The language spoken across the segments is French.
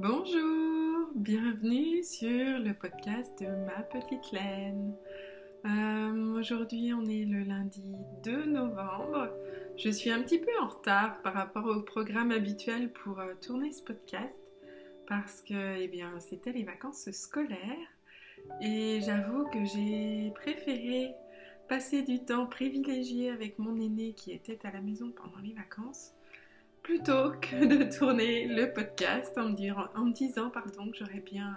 Bonjour, bienvenue sur le podcast de ma petite laine. Euh, aujourd'hui on est le lundi 2 novembre. Je suis un petit peu en retard par rapport au programme habituel pour euh, tourner ce podcast parce que eh c'était les vacances scolaires et j'avoue que j'ai préféré passer du temps privilégié avec mon aîné qui était à la maison pendant les vacances plutôt que de tourner le podcast en me, disant pardon, que j'aurais bien,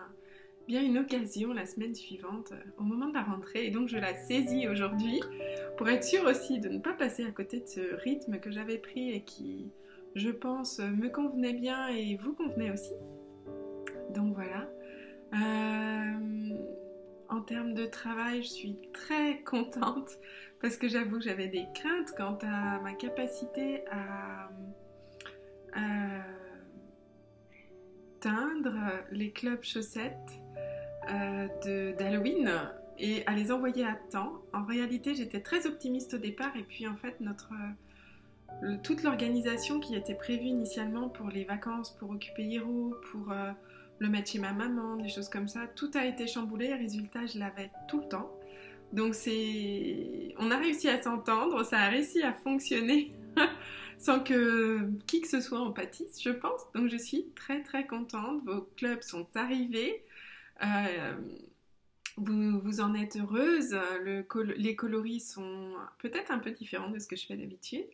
bien une occasion la semaine suivante euh, au moment de la rentrée. Et donc je la saisis aujourd'hui pour être sûre aussi de ne pas passer à côté de ce rythme que j'avais pris et qui, je pense, me convenait bien et vous convenait aussi. Donc voilà. Euh, en termes de travail, je suis très contente parce que j'avoue que j'avais des craintes quant à ma capacité à teindre les clubs chaussettes euh, d'Halloween et à les envoyer à temps. En réalité, j'étais très optimiste au départ et puis en fait, notre, euh, toute l'organisation qui était prévue initialement pour les vacances, pour occuper Hiro, pour euh, le mettre chez ma maman, des choses comme ça, tout a été chamboulé. Résultat, je l'avais tout le temps. Donc on a réussi à s'entendre, ça a réussi à fonctionner sans que qui que ce soit en pâtisse, je pense. Donc je suis très très contente. Vos clubs sont arrivés. Euh, vous, vous, en êtes heureuse. les coloris sont peut-être un peu différents de ce que je fais d'habitude.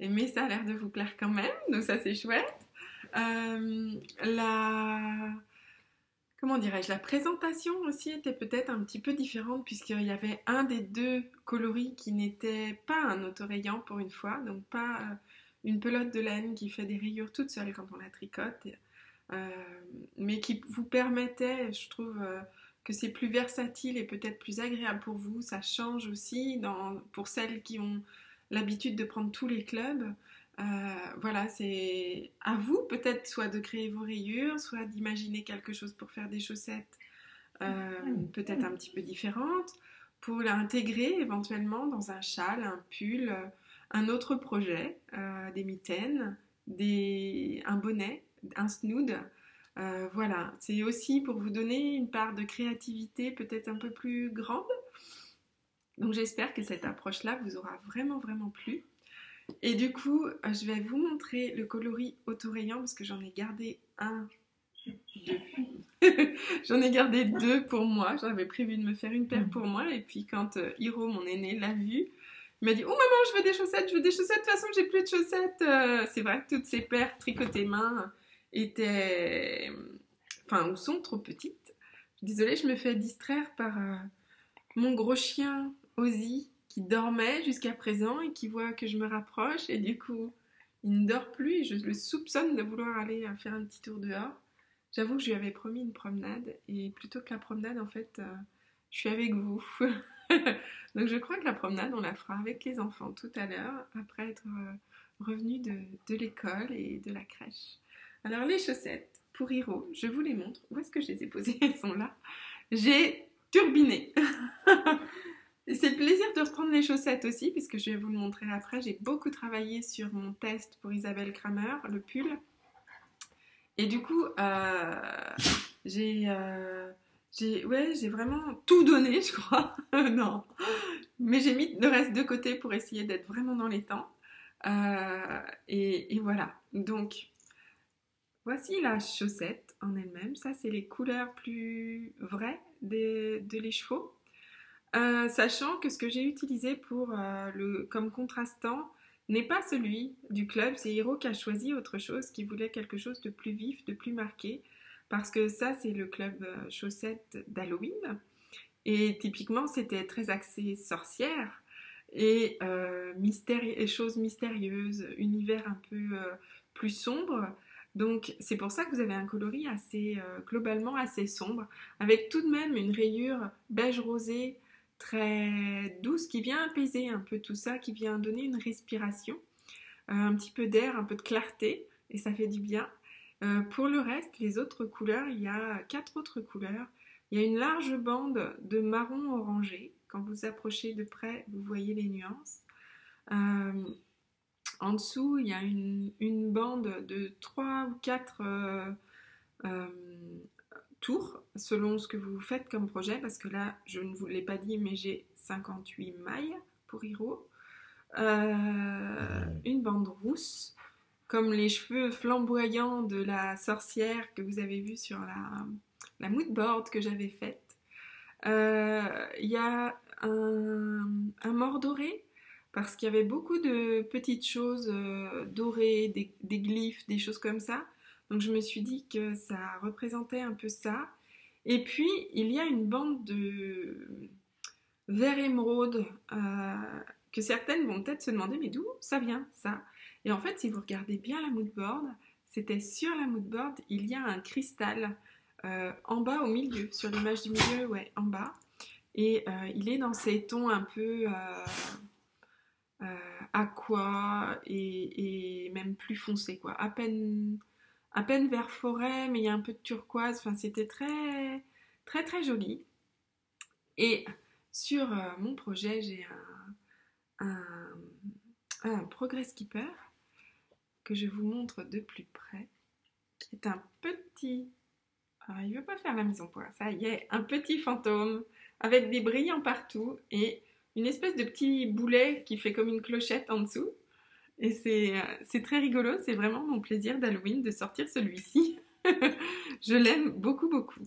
Mais ça a l'air de vous plaire quand même. Donc ça c'est chouette. Euh, la comment dirais-je, la présentation aussi était peut-être un petit peu différente puisqu'il y avait un des deux coloris qui n'était pas un autorayant pour une fois, donc pas une pelote de laine qui fait des rayures toute seule quand on la tricote, euh, mais qui vous permettait, je trouve, euh, que c'est plus versatile et peut-être plus agréable pour vous. Ça change aussi pour celles qui ont l'habitude de prendre tous les clubs. Euh, voilà, c'est à vous peut-être soit de créer vos rayures, soit d'imaginer quelque chose pour faire des chaussettes peut-être un petit peu différentes, pour l'intégrer éventuellement dans un châle, un pull, un autre projet, euh, des mitaines, des, un bonnet, un snood. Euh, voilà, c'est aussi pour vous donner une part de créativité peut-être un peu plus grande. Donc j'espère que cette approche-là vous aura vraiment vraiment plu. Et du coup, euh, je vais vous montrer le coloris autorayant parce que j'en ai gardé un, deux. j'en ai gardé deux pour moi. J'avais prévu de me faire une paire pour moi. Et puis quand Hiro, mon aîné, l'a vu, il m'a dit Oh maman, je veux des chaussettes, je veux des chaussettes. De toute façon, j'ai plus de chaussettes. Euh, c'est vrai que toutes ces paires tricotées main étaient. Enfin, ou sont trop petites. Désolée, je me fais distraire par euh, mon gros chien Ozzy qui dormait jusqu'à présent et qui voit que je me rapproche et du coup, il ne dort plus et je le soupçonne de vouloir aller euh, faire un petit tour dehors. J'avoue que je lui avais promis une promenade et plutôt que la promenade, en fait, je suis avec vous. Donc je crois que la promenade, on la fera avec les enfants tout à l'heure, après être euh, revenu de, l'école et de la crèche. Alors les chaussettes, pour Hiro, je vous les montre. Où est-ce que je les ai posées? Elles sont là. J'ai turbiné. C'est le plaisir de reprendre les chaussettes aussi, puisque je vais vous le montrer après. J'ai beaucoup travaillé sur mon test pour Isabelle Kramer, le pull. Et du coup, euh, j'ai... Euh, j'ai vraiment tout donné, je crois. non. Mais j'ai mis le reste de côté pour essayer d'être vraiment dans les temps. Euh, et, voilà. Donc, voici la chaussette en elle-même. Ça, c'est les couleurs plus vraies de les chevaux. Euh, sachant que ce que j'ai utilisé pour euh, le, comme contrastant n'est pas celui du club, c'est Hiro qui a choisi autre chose, qui voulait quelque chose de plus vif, de plus marqué parce que ça, c'est le club euh, chaussettes d'Halloween. Et typiquement, c'était très axé sorcière et, euh, et choses mystérieuses, univers un peu euh, plus sombre. Donc c'est pour ça que vous avez un coloris assez euh, globalement assez sombre, avec tout de même une rayure beige rosé très douce qui vient apaiser un peu tout ça, qui vient donner une respiration, un petit peu d'air, un peu de clarté, et ça fait du bien. Euh, pour le reste, les autres couleurs, il y a quatre autres couleurs. Il y a une large bande de marron orangé. Quand vous approchez de près, vous voyez les nuances. Euh, en dessous, il y a une, bande de trois ou quatre tours selon ce que vous faites comme projet, parce que là, je ne vous l'ai pas dit, mais j'ai 58 mailles pour Hiro. une bande rousse, comme les cheveux flamboyants de la sorcière que vous avez vu sur la, la mood board que j'avais faite. Il y a un, un mort doré parce qu'il y avait beaucoup de petites choses euh, dorées, des, glyphes, des choses comme ça. Donc je me suis dit que ça représentait un peu ça. Et puis il y a une bande de vert émeraude euh, que certaines vont peut-être se demander mais d'où ça vient ça? Et en fait si vous regardez bien la moodboard, c'était sur la moodboard, il y a un cristal euh, en bas au milieu, sur l'image du milieu, ouais, en bas. Et il est dans ces tons un peu euh, aqua et, même plus foncé, quoi. À peine, à peine vert forêt, mais il y a un peu de turquoise. Enfin, c'était très, très, très joli. Et sur euh, mon projet, j'ai un, un, Progress Keeper que je vous montre de plus près, est un petit... Alors, il veut pas faire la maison pour ça y est, un petit fantôme avec des brillants partout et une espèce de petit boulet qui fait comme une clochette en dessous. Et c'est euh, très rigolo, c'est vraiment mon plaisir d'Halloween de sortir celui-ci. je l'aime beaucoup, beaucoup.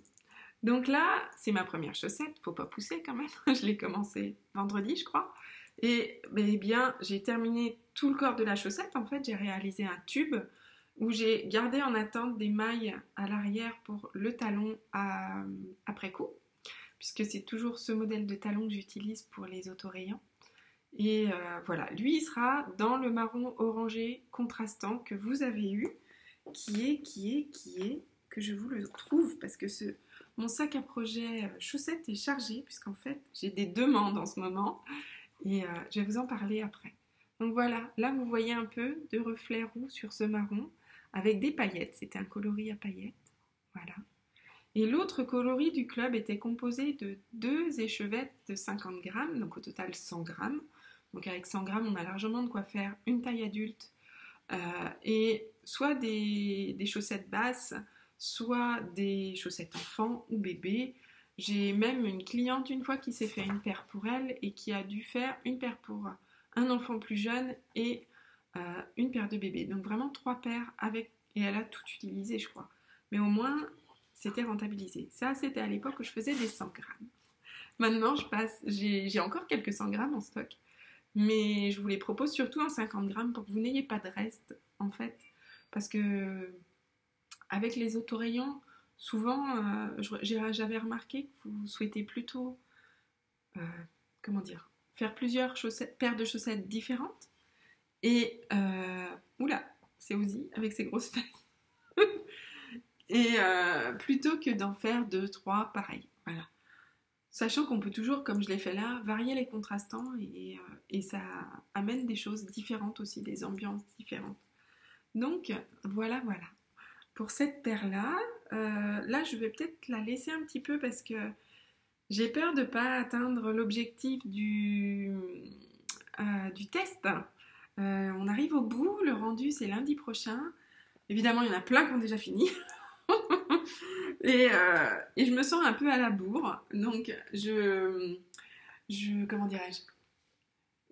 Donc là, c'est ma première chaussette, faut pas pousser quand même. je l'ai commencé vendredi, je crois. Et eh bien, j'ai terminé tout le corps de la chaussette. En fait, j'ai réalisé un tube où j'ai gardé en attente des mailles à l'arrière pour le talon après coup puisque c'est toujours ce modèle de talon que j'utilise pour les autorayants. Et euh, voilà, lui il sera dans le marron orangé contrastant que vous avez eu, qui est, qui est, qui est, que je vous le trouve, parce que mon sac à projet euh, chaussettes est chargé, puisqu'en fait j'ai des demandes en ce moment, et euh, je vais vous en parler après. Donc voilà, là vous voyez un peu de reflets roux sur ce marron, avec des paillettes, c'était un coloris à paillettes, voilà. Et l'autre coloris du club était composé de deux échevettes de 50 grammes, donc au total 100 grammes. Donc avec 100 grammes, on a largement de quoi faire une taille adulte euh, et soit des, chaussettes basses, soit des chaussettes enfants ou bébés. J'ai même une cliente une fois qui s'est fait une paire pour elle et qui a dû faire une paire pour un enfant plus jeune et euh, une paire de bébés. Donc vraiment trois paires avec et elle a tout utilisé je crois. Mais au moins c'était rentabilisé. Ça, c'était à l'époque où je faisais des 100 grammes. Maintenant, je passe, j'ai encore quelques 100 grammes en stock, mais je vous les propose surtout en 50 grammes pour que vous n'ayez pas de reste, en fait. Parce que, avec les autorayants, souvent, euh, j'avais remarqué que vous souhaitez plutôt, euh, faire plusieurs paires de chaussettes différentes. Et, euh, oula, c'est Ozzy avec ses grosses fesses. Et plutôt que d'en faire deux, trois, pareil. Voilà. Sachant qu'on peut toujours, comme je l'ai fait là, varier les contrastants et, ça amène des choses différentes aussi, des ambiances différentes. Donc voilà, voilà. Pour cette paire-là, euh, là je vais peut-être la laisser un petit peu parce que j'ai peur de ne pas atteindre l'objectif du, du test. on arrive au bout, le rendu c'est lundi prochain. Évidemment, il y en a plein qui ont déjà fini. Euh, et, je me sens un peu à la bourre. Donc, je. je comment dirais-je?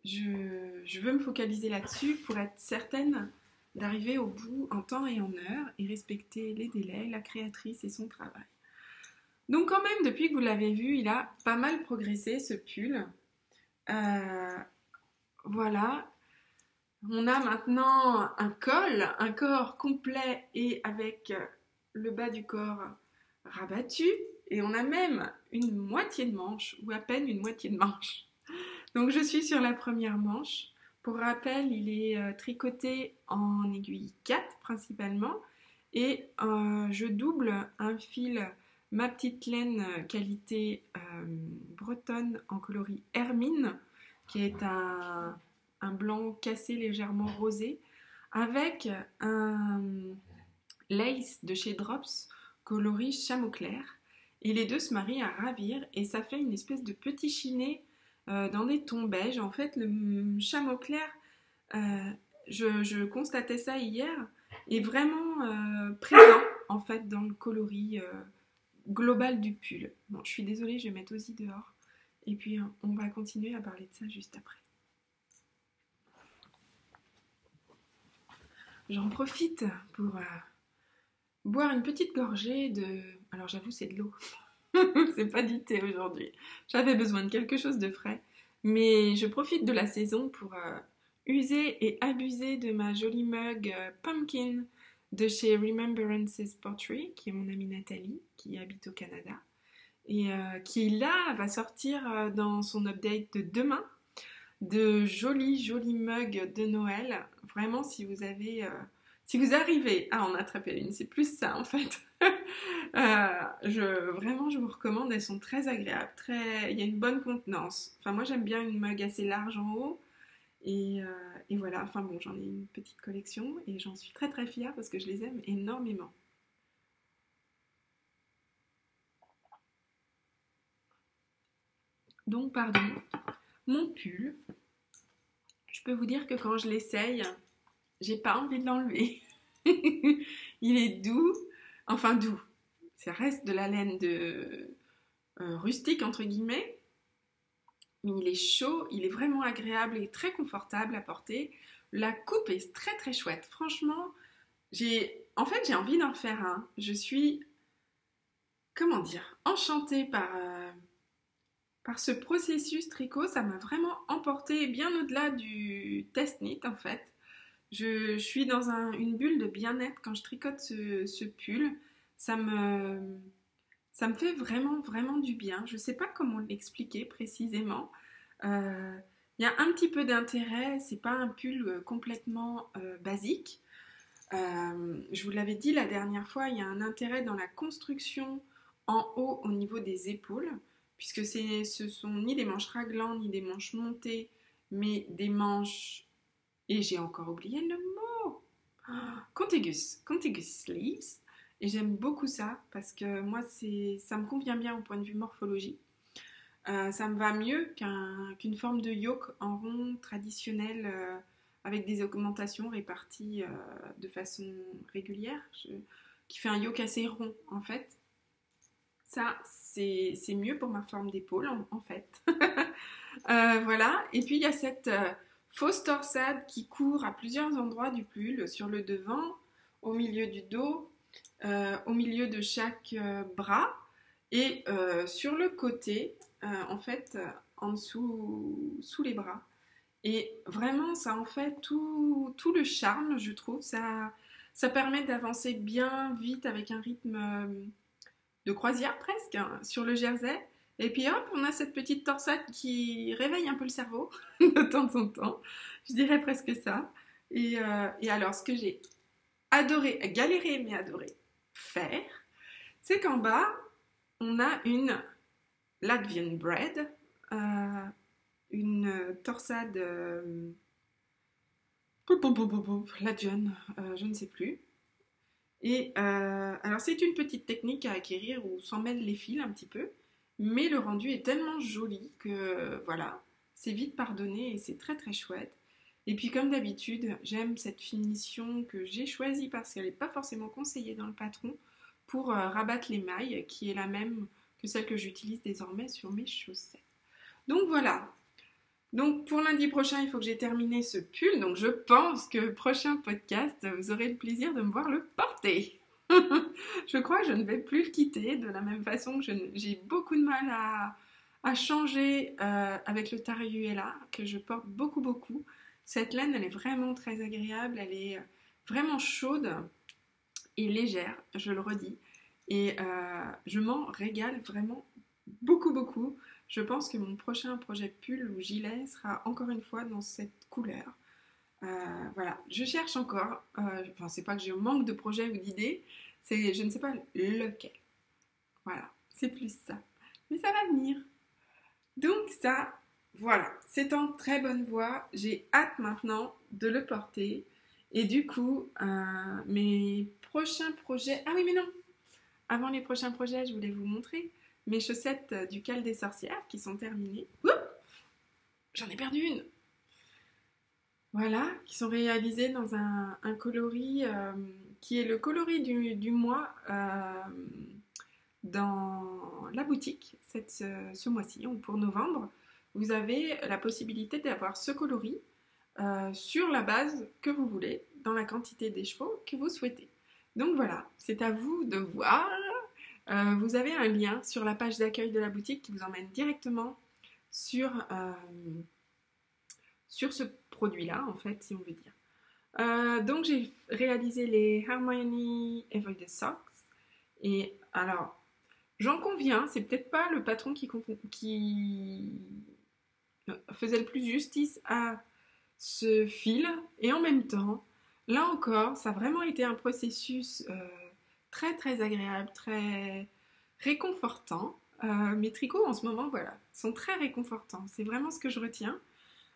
Je, je, veux me focaliser là-dessus pour être certaine d'arriver au bout en temps et en heure et respecter les délais, la créatrice et son travail. Donc quand même, depuis que vous l'avez vu, il a pas mal progressé ce pull. Euh, voilà. On a maintenant un col, un corps complet et avec le bas du corps rabattu et on a même une moitié de manche ou à peine une moitié de manche. Donc je suis sur la première manche. Pour rappel, il est euh, tricoté en aiguille 4 principalement et euh, je double un fil ma petite laine qualité euh, bretonne en coloris Hermine qui est un, blanc cassé légèrement rosé avec un Lace de chez Drops coloris chameau clair. Et les deux se marient à ravir et ça fait une espèce de petit chiné dans des tons beige. En fait, le chameau clair, euh, je, constatais ça hier, est vraiment euh, présent en fait dans le coloris euh, global du pull. Bon, je suis désolée, je vais mettre aussi dehors. Et puis on va continuer à parler de ça juste après. J'en profite pour boire une petite gorgée de... Alors j'avoue, c'est de l'eau. c'est pas du thé aujourd'hui. J'avais besoin de quelque chose de frais. Mais je profite de la saison pour user et abuser de ma jolie mug pumpkin de chez Remembrances Pottery, qui est mon amie Nathalie, qui habite au Canada, et euh, qui là va sortir euh, dans son update de demain de jolis jolis mugs de Noël. Vraiment, si vous avez, euh, si vous arrivez à en attraper une, c'est plus ça en fait. je, vraiment, je vous recommande. Elles sont très agréables, très, il y a une bonne contenance. Enfin, moi, j'aime bien une mug assez large en haut euh, et, voilà, enfin bon, j'en ai une petite collection et j'en suis très très fière parce que je les aime énormément. Donc, pardon, mon pull, je peux vous dire que quand je l'essaye, j'ai pas envie de l'enlever. Il est doux, enfin doux. Ça reste de la laine de euh, rustique entre guillemets, mais il est chaud, il est vraiment agréable et très confortable à porter. La coupe est très très chouette. Franchement, j'ai en fait j'ai envie d'en faire un. Je suis comment dire enchantée par euh, par ce processus tricot. Ça m'a vraiment emporté bien au-delà du test knit en fait. Je, suis dans une bulle de bien-être quand je tricote ce, pull. Ça me fait vraiment, vraiment du bien. Je ne sais pas comment l'expliquer précisément. Euh, il y a un petit peu d'intérêt, c'est pas un pull euh, complètement euh, basique. je vous l'avais dit la dernière fois, il y a un intérêt dans la construction en haut au niveau des épaules, puisque ce sont ni des manches raglantes, ni des manches montées, mais des manches. Et j'ai encore oublié le mot Contigus, Contigus sleeves. Et j'aime beaucoup ça parce que moi, ça me convient bien au point de vue morphologie. Euh, ça me va mieux qu'une forme de yoke en rond traditionnel euh, avec des augmentations réparties euh, de façon régulière, qui fait un yoke assez rond en fait. Ça, c'est mieux pour ma forme d'épaule en, en, fait. voilà. Et puis il y a cette fausse torsade qui court à plusieurs endroits du pull, sur le devant, au milieu du dos, euh, au milieu de chaque euh, bras et euh, sur le côté, en fait, en dessous, sous les bras. Et vraiment, ça en fait tout, le charme, je trouve. Ça, ça permet d'avancer bien vite avec un rythme de croisière presque hein, sur le jersey. Et puis hop, on a cette petite torsade qui réveille un peu le cerveau de temps en temps. Je dirais presque ça. Et, et alors, ce que j'ai adoré, galéré mais adoré, faire, c'est qu'en bas, on a une Latvian bread, euh, une torsade euh, Latvian, euh, je ne sais plus. Et alors c'est une petite technique à acquérir où s'en mêlent les fils un petit peu, mais le rendu est tellement joli que voilà, c'est vite pardonné et c'est très très chouette. Et puis comme d'habitude, j'aime cette finition que j'ai choisie parce qu'elle n'est pas forcément conseillée dans le patron pour euh, rabattre les mailles, qui est la même que celle que j'utilise désormais sur mes chaussettes. Donc voilà. Donc pour lundi prochain, il faut que j'ai terminé ce pull. Donc je pense que prochain podcast, vous aurez le plaisir de me voir le porter. Je crois que je ne vais plus le quitter de la même façon que j'ai beaucoup de mal à, changer euh, avec le Taruela que je porte beaucoup beaucoup. Cette laine, elle est vraiment très agréable, elle est vraiment chaude et légère, je le redis. Et euh, je m'en régale vraiment beaucoup, beaucoup. Je pense que mon prochain projet pull ou gilet sera encore une fois dans cette couleur. Euh, voilà, je cherche encore. Euh, enfin, c'est pas que j'ai manque de projets ou d'idées, c'est je ne sais pas lequel. Voilà, c'est plus ça. Mais ça va venir. Donc ça, voilà, c'est en très bonne voie. J'ai hâte maintenant de le porter. Et du coup, euh, mes prochains projets. Ah oui, mais non Avant les prochains projets, je voulais vous montrer mes chaussettes du Cal des Sorcières qui sont terminées. J'en ai perdu une Voilà, qui sont réalisées dans un, coloris euh, qui est le coloris du, mois dans la boutique ce, mois-ci, pour novembre. Vous avez la possibilité d'avoir ce coloris sur la base que vous voulez, dans la quantité des chevaux que vous souhaitez. Donc voilà, c'est à vous de voir. Euh, vous avez un lien sur la page d'accueil de la boutique qui vous emmène directement sur, euh, sur ce produit-là, en fait, si on veut dire. Euh, donc j'ai réalisé les Hermione Everyday Socks. Et alors, j'en conviens, c'est peut-être pas le patron qui, qui faisait le plus justice à ce fil. Et en même temps, Là encore, ça a vraiment été un processus euh, très très agréable, très réconfortant. Euh, mes tricots en ce moment, voilà, sont très réconfortants. C'est vraiment ce que je retiens.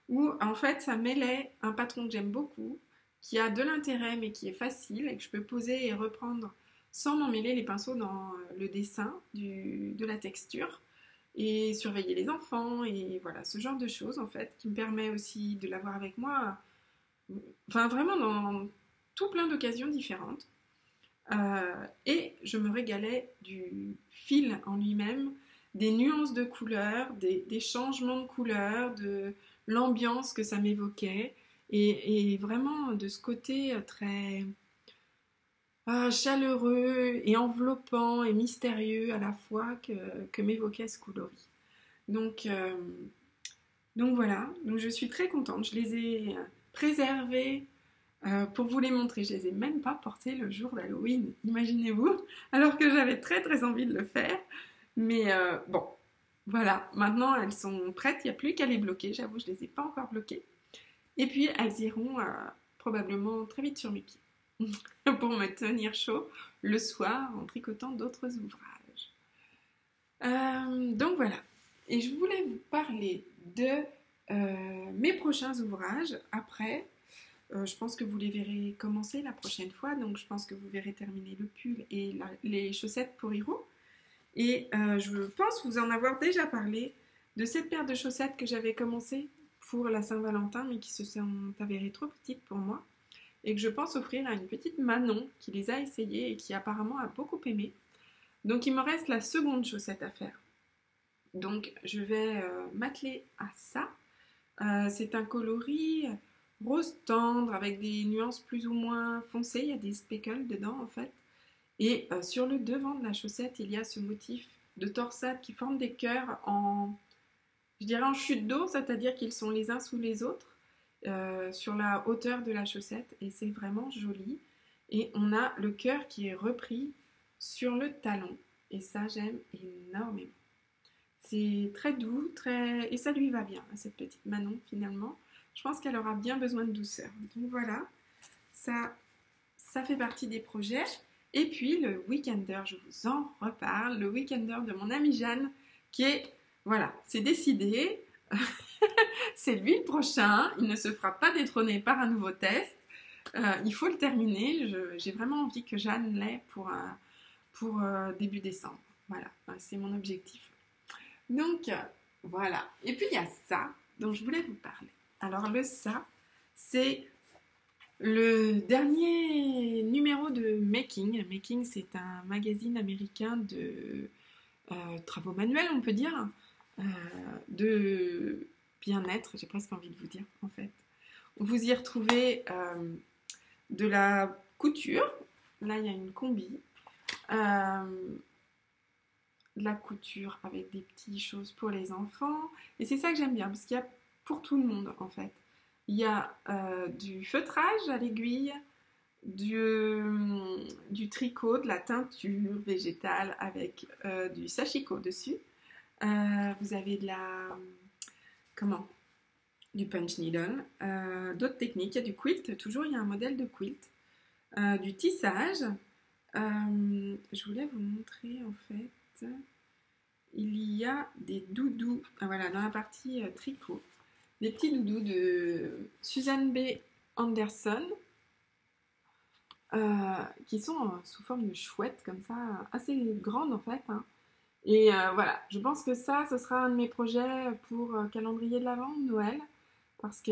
Où en fait, ça mêlait un patron que j'aime beaucoup, qui a de l'intérêt mais qui est facile et que je peux poser et reprendre sans m'emmêler les pinceaux dans le dessin de la texture et surveiller les enfants et voilà ce genre de choses en fait qui me permet aussi de l'avoir avec moi Enfin, vraiment dans tout plein d'occasions différentes. Euh, et je me régalais du fil en lui-même, des nuances de couleurs, des, changements de couleurs, de l'ambiance que ça m'évoquait, et, vraiment de ce côté très ah, chaleureux et enveloppant et mystérieux à la fois que, m'évoquait ce coloris. Donc, euh, donc voilà, donc je suis très contente. Je les ai préservés euh, pour vous les montrer. Je les ai même pas portés le jour d'Halloween, imaginez-vous, alors que j'avais très très envie de le faire. Mais euh, bon, voilà, maintenant elles sont prêtes, il n'y a plus qu'à les bloquer. J'avoue, je ne les ai pas encore bloquées. Et puis elles iront euh, probablement très vite sur mes pieds pour me tenir chaud le soir en tricotant d'autres ouvrages. donc voilà, et je voulais vous parler de euh, mes prochains ouvrages, après, euh, je pense que vous les verrez commencer la prochaine fois, donc je pense que vous verrez terminer le pull et les chaussettes pour Hiro. Et euh, je pense vous en avoir déjà parlé de cette paire de chaussettes que j'avais commencé pour la Saint-Valentin, mais qui se sont avérées trop petites pour moi, et que je pense offrir à une petite Manon qui les a essayées et qui apparemment a beaucoup aimé. Donc il me reste la seconde chaussette à faire. Donc je vais m'atteler à ça. Euh, c'est un coloris rose tendre avec des nuances plus ou moins foncées. Il y a des speckles dedans en fait. Et euh, sur le devant de la chaussette, il y a ce motif de torsade qui forme des cœurs en, je dirais en chute d'eau, c'est-à-dire qu'ils sont les uns sous les autres euh, sur la hauteur de la chaussette. Et c'est vraiment joli. Et on a le cœur qui est repris sur le talon. Et ça, j'aime énormément. C'est très doux, très et ça lui va bien à cette petite Manon finalement. Je pense qu'elle aura bien besoin de douceur. Donc voilà, ça, ça fait partie des projets. Et puis le weekender, je vous en reparle, le weekender de mon amie Jeanne, qui est, voilà, c'est décidé, c'est lui le prochain, il ne se fera pas détrôner par un nouveau test, euh, il faut le terminer, j'ai vraiment envie que Jeanne l'ait pour, pour euh, début décembre. Voilà, c'est mon objectif. Donc, voilà. Et puis, il y a ça dont je voulais vous parler. Alors, le ça, c'est le dernier numéro de Making. Making, c'est un magazine américain de euh, travaux manuels, on peut dire, euh, de bien-être, j'ai presque envie de vous dire, en fait. Vous y retrouvez euh, de la couture. Là, il y a une combi la couture avec des petites choses pour les enfants. Et c'est ça que j'aime bien, parce qu'il y a pour tout le monde en fait. Il y a euh, du feutrage à l'aiguille, du, du, tricot, de la teinture végétale avec euh, du sashiko dessus. Euh, vous avez de la... comment? Du punch needle. D'autres techniques. Il y a du quilt, toujours il y a un modèle de quilt. du tissage. je voulais vous montrer en fait il y a des doudous, ah, voilà, dans la partie euh, tricot, des petits doudous de Suzanne B. Anderson, euh, qui sont sous forme de chouette, comme ça, assez grande en fait. Hein. Et euh, voilà, je pense que ça, ce sera un de mes projets pour calendrier de l'Avent, Noël, parce que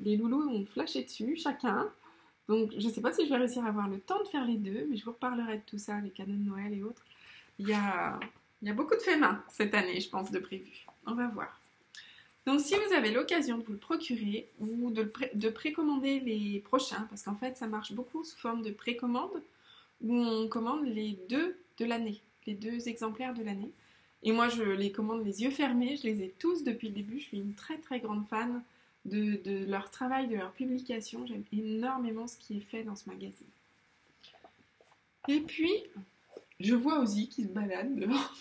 les loulous ont flashé dessus, chacun, Donc je ne sais pas si je vais réussir à avoir le temps de faire les deux, mais je vous reparlerai de tout ça, les cadeaux de Noël et autres. Il y a, y a beaucoup de faits main cette année, je pense, de prévu. On va voir. Donc si vous avez l'occasion de vous le procurer ou de, de précommander les prochains, parce qu'en fait ça marche beaucoup sous forme de précommande, où on commande les deux de l'année, les deux exemplaires de l'année. Et moi je les commande les yeux fermés, je les ai tous depuis le début, je suis une très très grande fan de, leur travail, de leur publication. J'aime énormément ce qui est fait dans ce magazine. Et puis, je vois Ozzy qui se balade dehors.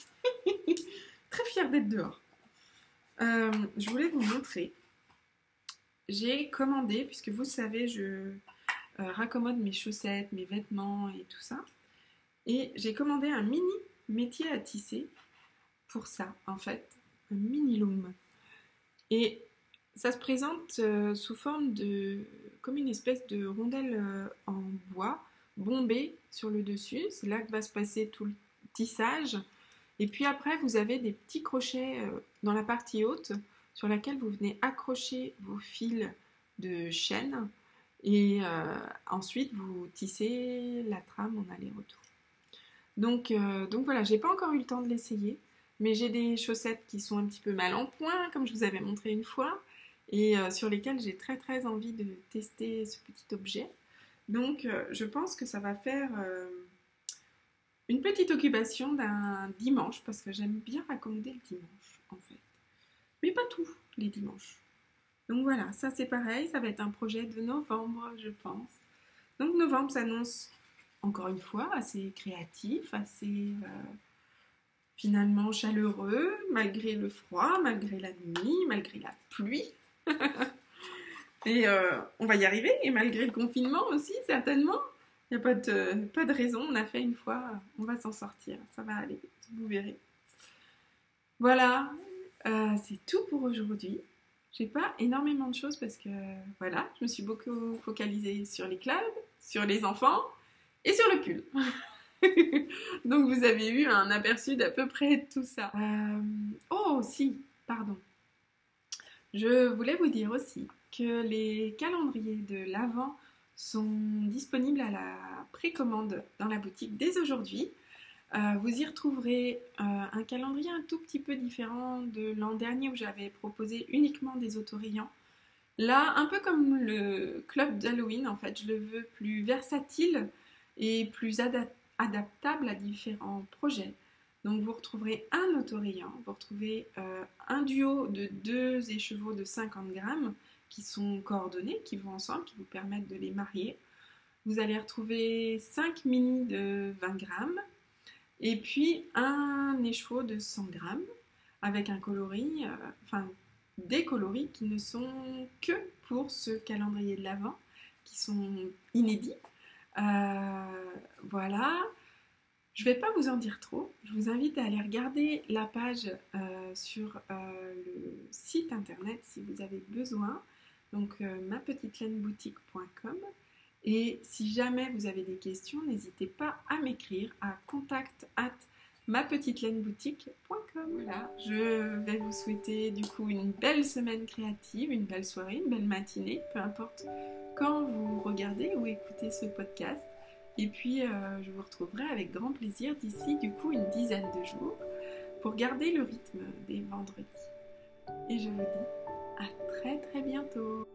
Très fière d'être dehors. Euh, je voulais vous montrer. J'ai commandé, puisque vous savez, je euh, raccommode mes chaussettes, mes vêtements et tout ça. Et j'ai commandé un mini métier à tisser pour ça, en fait. Un mini loom. Et ça se présente euh, sous forme de. comme une espèce de rondelle en bois bombée sur le dessus. C'est là que va se passer tout le tissage. Et puis après, vous avez des petits crochets euh, dans la partie haute sur laquelle vous venez accrocher vos fils de chaîne. Et ensuite, vous tissez la trame en aller-retour. Donc, donc voilà, j'ai pas encore eu le temps de l'essayer. Mais j'ai des chaussettes qui sont un petit peu mal en point, comme je vous avais montré une fois et euh, sur lesquels j'ai très très envie de tester ce petit objet. Donc euh, je pense que ça va faire euh, une petite occupation d'un dimanche parce que j'aime bien raccommoder le dimanche en fait. Mais pas tout les dimanches. Donc voilà, ça c'est pareil, ça va être un projet de novembre je pense. Donc novembre s'annonce encore une fois assez créatif, assez finalement chaleureux, malgré le froid, malgré la nuit, malgré la pluie. et euh, on va y arriver, et malgré le confinement aussi, certainement. Il n'y a pas de, pas de raison, on a fait une fois, on va s'en sortir, ça va aller, vous verrez. Voilà, euh, c'est tout pour aujourd'hui. J'ai pas énormément de choses parce que voilà, je me suis beaucoup focalisée sur les clubs, sur les enfants et sur le pull. Donc vous avez eu un aperçu d'à peu près tout ça. Euh, oh si, pardon. Je voulais vous dire aussi que les calendriers de l'Avent sont disponibles à la précommande dans la boutique dès aujourd'hui. Euh, vous y retrouverez euh, un calendrier un tout petit peu différent de l'an dernier où j'avais proposé uniquement des autorayants. Là, un peu comme le club d'Halloween, en fait, je le veux plus versatile et plus adaptable à différents projets. Donc vous retrouverez un autorayon, vous retrouvez euh, un duo de deux écheveaux de 50 grammes qui sont coordonnés, qui vont ensemble, qui vous permettent de les marier. Vous allez retrouver 5 mini de 20 grammes et puis un écheveau de 100 grammes avec un coloris, euh, enfin des coloris qui ne sont que pour ce calendrier de l'Avent, qui sont inédits. Euh, voilà. Je ne vais pas vous en dire trop. Je vous invite à aller regarder la page euh, sur le site internet si vous avez besoin. Donc euh, mapetitelainneboutique.com. Et si jamais vous avez des questions, n'hésitez pas à m'écrire à contact at. Voilà, je vais vous souhaiter du coup une belle semaine créative, une belle soirée, une belle matinée, peu importe quand vous regardez ou écoutez ce podcast. Et puis, euh, je vous retrouverai avec grand plaisir d'ici, du coup, une dizaine de jours pour garder le rythme des vendredis. Et je vous dis à très très bientôt